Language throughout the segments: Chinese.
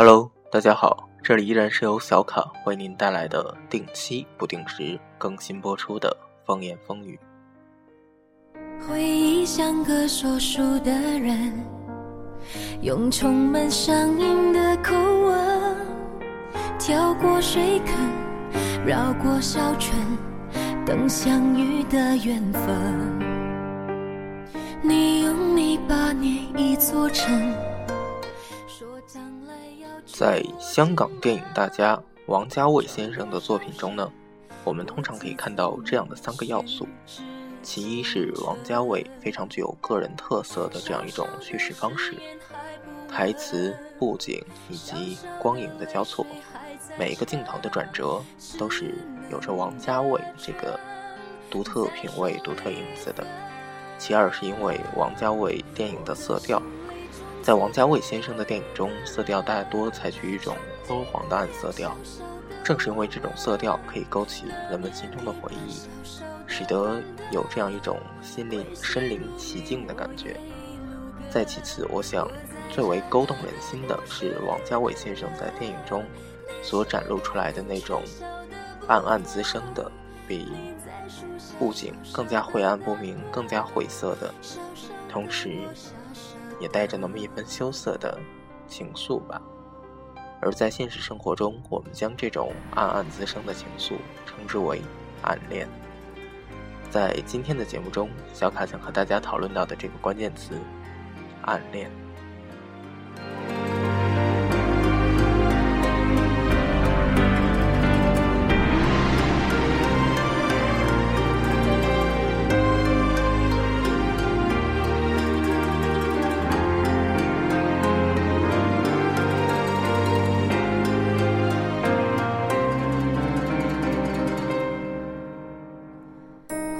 Hello，大家好，这里依然是由小卡为您带来的定期不定时更新播出的风言风语。回忆像个说书的人，用充满乡音的口吻，跳过水坑，绕过小村，等相遇的缘分。你用泥巴捏一座城，在香港电影大家王家卫先生的作品中呢，我们通常可以看到这样的三个要素：其一是王家卫非常具有个人特色的这样一种叙事方式，台词、布景以及光影的交错，每一个镜头的转折都是有着王家卫这个独特品味、独特影子的。其二是因为王家卫电影的色调，在王家卫先生的电影中，色调大多采取一种昏黄的暗色调。正是因为这种色调可以勾起人们心中的回忆，使得有这样一种心灵身临其境的感觉。再其次，我想最为勾动人心的是王家卫先生在电影中所展露出来的那种暗暗滋生的比。布景更加晦暗不明，更加晦涩的，同时，也带着那么一份羞涩的情愫吧。而在现实生活中，我们将这种暗暗滋生的情愫称之为暗恋。在今天的节目中，小卡想和大家讨论到的这个关键词——暗恋。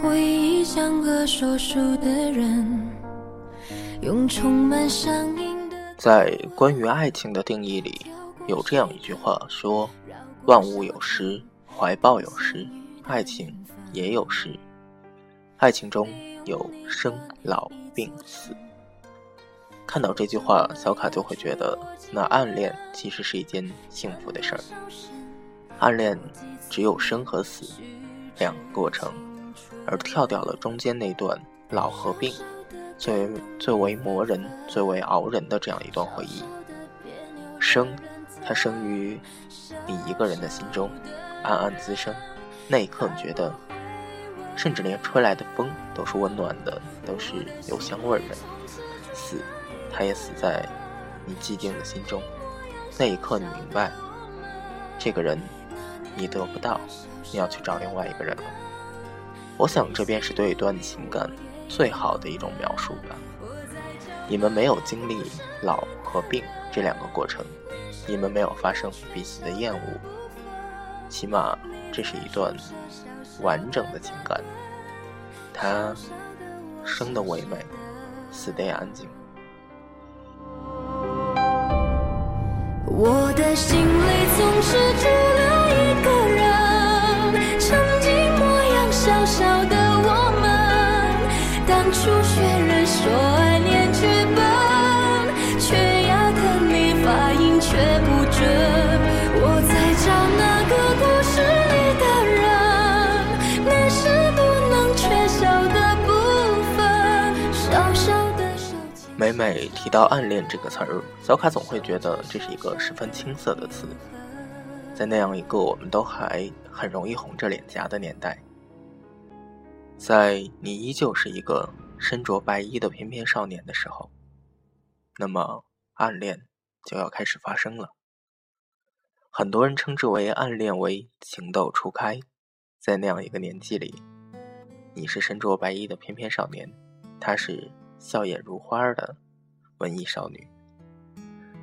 回忆像个说书的人，用充满在关于爱情的定义里，有这样一句话说：“万物有时，怀抱有时，爱情也有时。爱情中有生老病死。”看到这句话，小卡就会觉得，那暗恋其实是一件幸福的事儿。暗恋只有生和死两个过程。而跳掉了中间那段老合并，最最为磨人、最为熬人的这样一段回忆。生，它生于你一个人的心中，暗暗滋生。那一刻，你觉得，甚至连吹来的风都是温暖的，都是有香味的。死，它也死在你寂静的心中。那一刻，你明白，这个人你得不到，你要去找另外一个人了。我想，这便是对一段情感最好的一种描述吧。你们没有经历老和病这两个过程，你们没有发生彼此的厌恶，起码这是一段完整的情感。它生的唯美，死的也安静。我的心里总是每每提到暗恋这个词儿，小卡总会觉得这是一个十分青涩的词。在那样一个我们都还很容易红着脸颊的年代，在你依旧是一个身着白衣的翩翩少年的时候，那么暗恋就要开始发生了。很多人称之为暗恋为情窦初开，在那样一个年纪里，你是身着白衣的翩翩少年，他是。笑眼如花的文艺少女，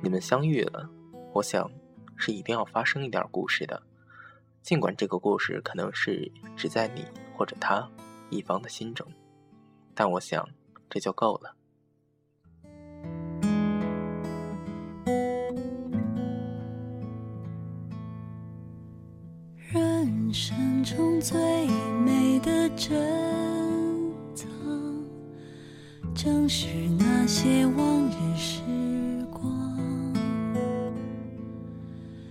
你们相遇了，我想是一定要发生一点故事的。尽管这个故事可能是只在你或者他一方的心中，但我想这就够了。人生中最美的真。正是那些往日时光，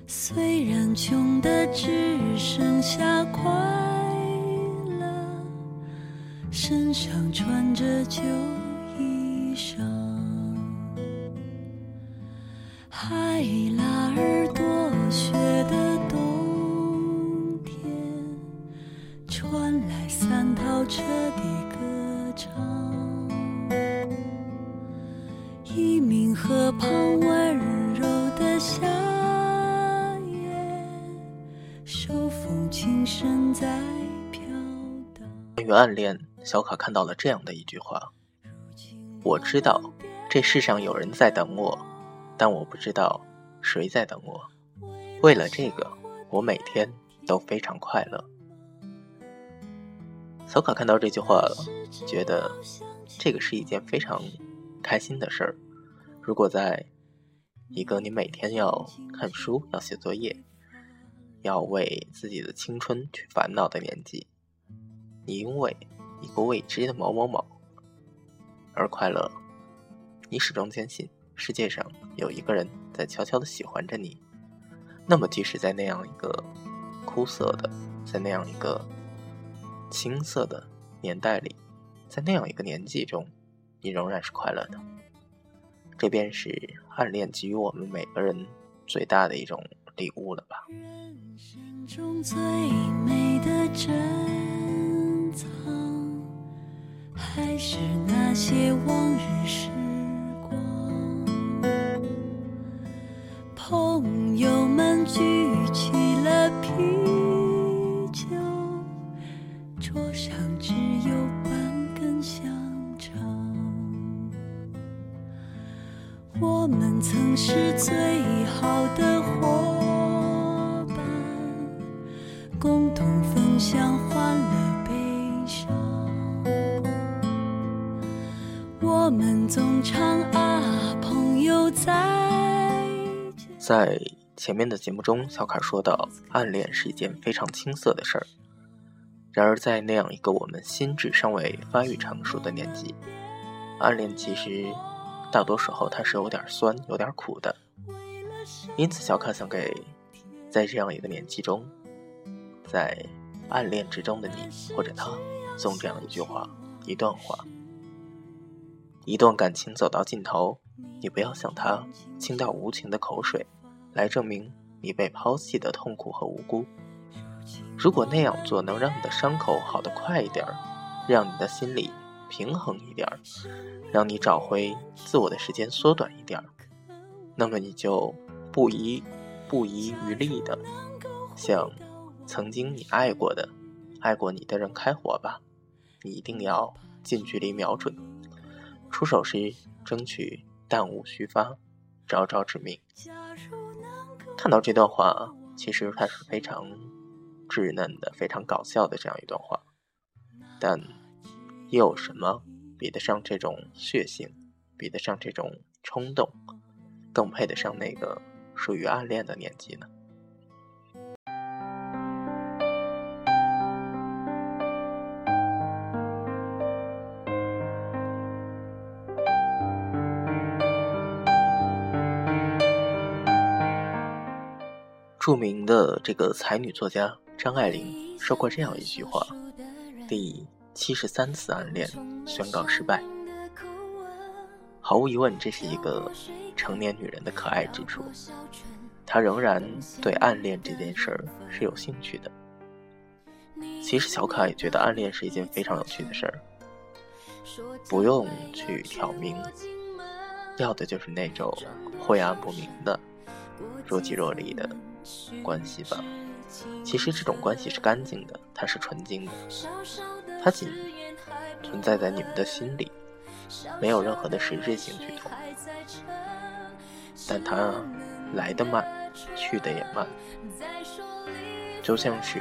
虽然穷的只剩下快乐，身上穿着旧一明河旁温柔的夏夜手风琴声在飘。关于暗恋，小卡看到了这样的一句话：“我知道这世上有人在等我，但我不知道谁在等我。为了这个，我每天都非常快乐。”小卡看到这句话，觉得这个是一件非常开心的事儿。如果在一个你每天要看书、要写作业。要为自己的青春去烦恼的年纪，你因为一个未知的某某某而快乐，你始终坚信世界上有一个人在悄悄的喜欢着你。那么，即使在那样一个枯涩的，在那样一个青涩的年代里，在那样一个年纪中，你仍然是快乐的。这便是暗恋给予我们每个人最大的一种礼物了吧。中最美的珍藏，还是那些往日时我们总唱啊，朋友。在前面的节目中，小凯说到，暗恋是一件非常青涩的事儿。然而，在那样一个我们心智尚未发育成熟的年纪，暗恋其实大多时候它是有点酸、有点苦的。因此，小卡想给在这样一个年纪中。在暗恋之中的你或者他，送这样一句话，一段话：一段感情走到尽头，你不要向他倾倒无情的口水，来证明你被抛弃的痛苦和无辜。如果那样做能让你的伤口好得快一点儿，让你的心里平衡一点儿，让你找回自我的时间缩短一点儿，那么你就不遗不遗余力的向。曾经你爱过的、爱过你的人开火吧，你一定要近距离瞄准，出手时争取弹无虚发，招招致命。看到这段话，其实它是非常稚嫩的、非常搞笑的这样一段话，但又有什么比得上这种血性，比得上这种冲动，更配得上那个属于暗恋的年纪呢？著名的这个才女作家张爱玲说过这样一句话：“第七十三次暗恋宣告失败。”毫无疑问，这是一个成年女人的可爱之处。她仍然对暗恋这件事儿是有兴趣的。其实小卡也觉得暗恋是一件非常有趣的事儿，不用去挑明，要的就是那种晦暗不明的、若即若离的。关系吧，其实这种关系是干净的，它是纯净的，它仅存在在你们的心里，没有任何的实质性举动，但它来的慢，去的也慢，就像是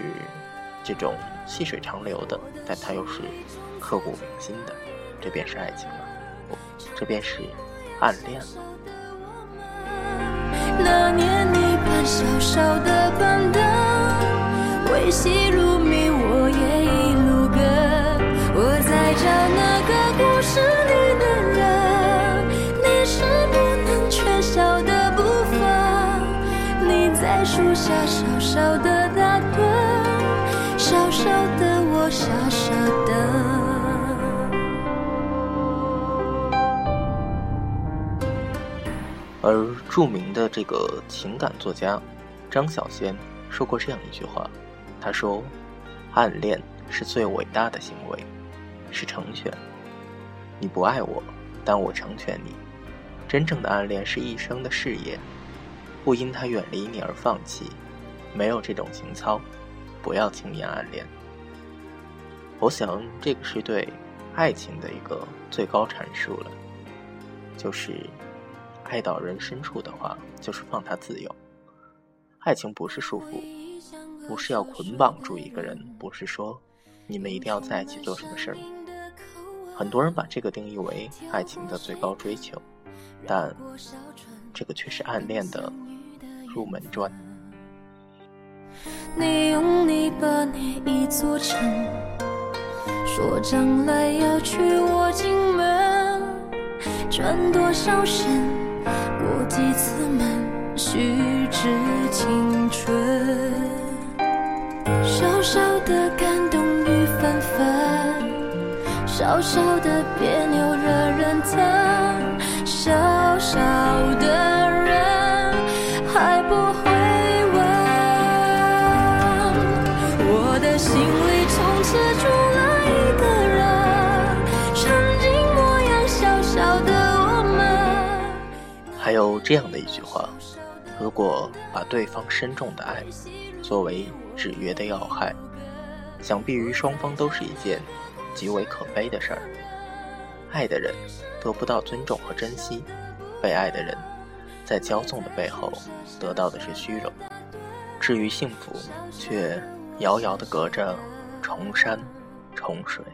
这种细水长流的，但它又是刻骨铭心的，这便是爱情了，不，这便是暗恋了。那年小小的板凳，为戏入迷，我也一路跟。我在找那个故事里的人，你是不能缺少的部分。你在树下，小小的打盹，小小的我，傻傻等。而。著名的这个情感作家张小娴说过这样一句话，他说：“暗恋是最伟大的行为，是成全。你不爱我，但我成全你。真正的暗恋是一生的事业，不因他远离你而放弃。没有这种情操，不要轻言暗恋。”我想，这个是对爱情的一个最高阐述了，就是爱到人深处的话，就是放他自由。爱情不是束缚，不是要捆绑住一个人，不是说你们一定要在一起做什么事儿。很多人把这个定义为爱情的最高追求，但这个却是暗恋的入门砖。你用泥巴捏一座城。说将来要娶我进门，转多少身，过几次门，虚掷青春。小小的感动雨纷纷，小小的别扭惹人疼，小小的人还不会问，我的心里从此住有这样的一句话：如果把对方深重的爱作为制约的要害，想必于双方都是一件极为可悲的事儿。爱的人得不到尊重和珍惜，被爱的人在骄纵的背后得到的是虚荣。至于幸福，却遥遥的隔着重山重水。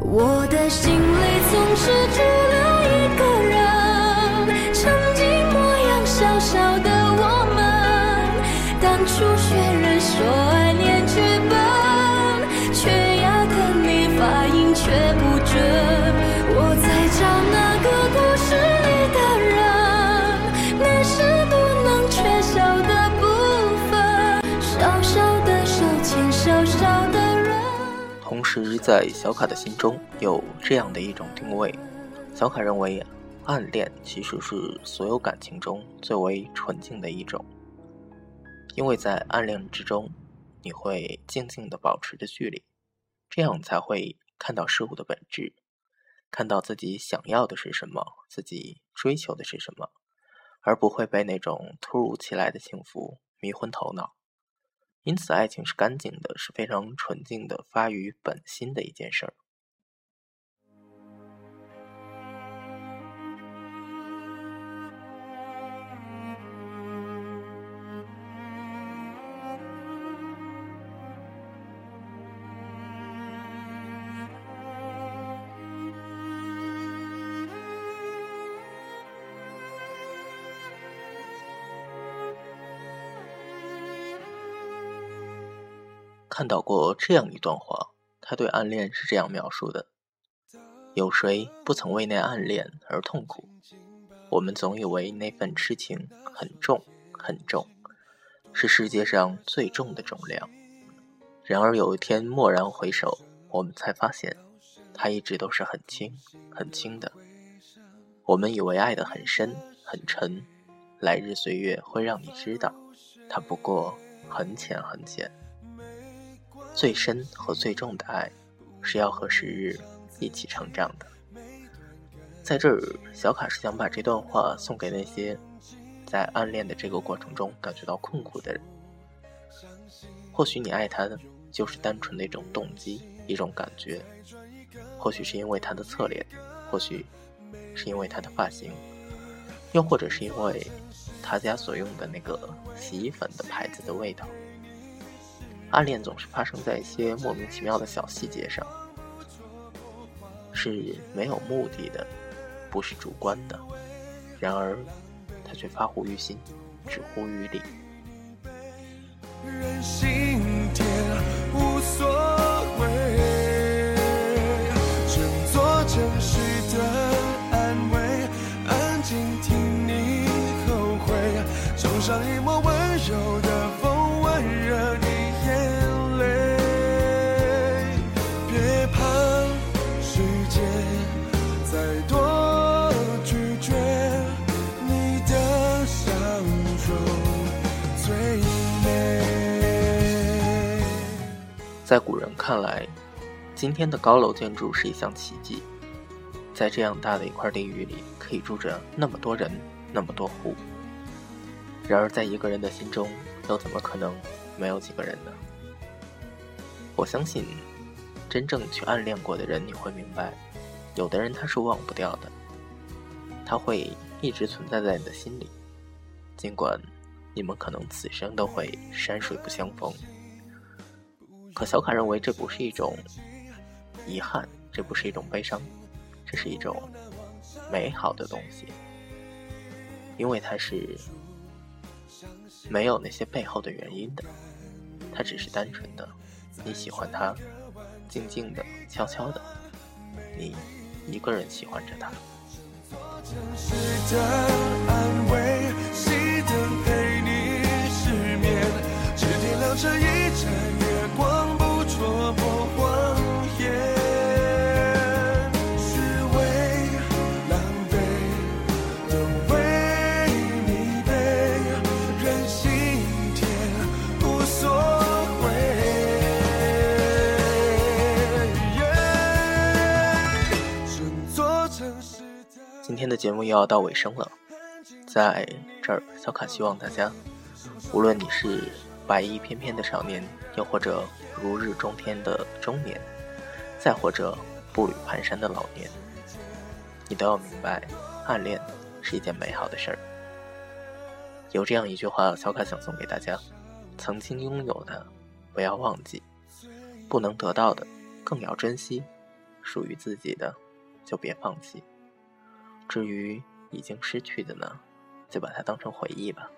我的心里总是在小卡的心中有这样的一种定位：小卡认为，暗恋其实是所有感情中最为纯净的一种，因为在暗恋之中，你会静静的保持着距离，这样才会看到事物的本质，看到自己想要的是什么，自己追求的是什么，而不会被那种突如其来的幸福迷昏头脑。因此，爱情是干净的，是非常纯净的，发于本心的一件事儿。看到过这样一段话，他对暗恋是这样描述的：有谁不曾为那暗恋而痛苦？我们总以为那份痴情很重很重，是世界上最重的重量。然而有一天蓦然回首，我们才发现，它一直都是很轻很轻的。我们以为爱得很深很沉，来日岁月会让你知道，它不过很浅很浅。最深和最重的爱，是要和时日一起成长的。在这儿，小卡是想把这段话送给那些在暗恋的这个过程中感觉到困苦的人。或许你爱他的就是单纯的一种动机、一种感觉，或许是因为他的侧脸，或许是因为他的发型，又或者是因为他家所用的那个洗衣粉的牌子的味道。暗恋总是发生在一些莫名其妙的小细节上，是没有目的的，不是主观的。然而，他却发乎于心，止乎于理。无所谓，整座城市的安慰，安静听你后悔，在古人看来，今天的高楼建筑是一项奇迹。在这样大的一块地域里，可以住着那么多人，那么多户。然而，在一个人的心中，又怎么可能没有几个人呢？我相信，真正去暗恋过的人，你会明白，有的人他是忘不掉的，他会一直存在在你的心里，尽管你们可能此生都会山水不相逢。可小卡认为，这不是一种遗憾，这不是一种悲伤，这是一种美好的东西，因为它是没有那些背后的原因的，它只是单纯的你喜欢他，静静的、悄悄的，你一个人喜欢着他。今天的节目又要到尾声了，在这儿，小卡希望大家，无论你是白衣翩翩的少年，又或者如日中天的中年，再或者步履蹒跚的老年，你都要明白，暗恋是一件美好的事儿。有这样一句话，小卡想送给大家：曾经拥有的不要忘记，不能得到的更要珍惜，属于自己的就别放弃。至于已经失去的呢，就把它当成回忆吧。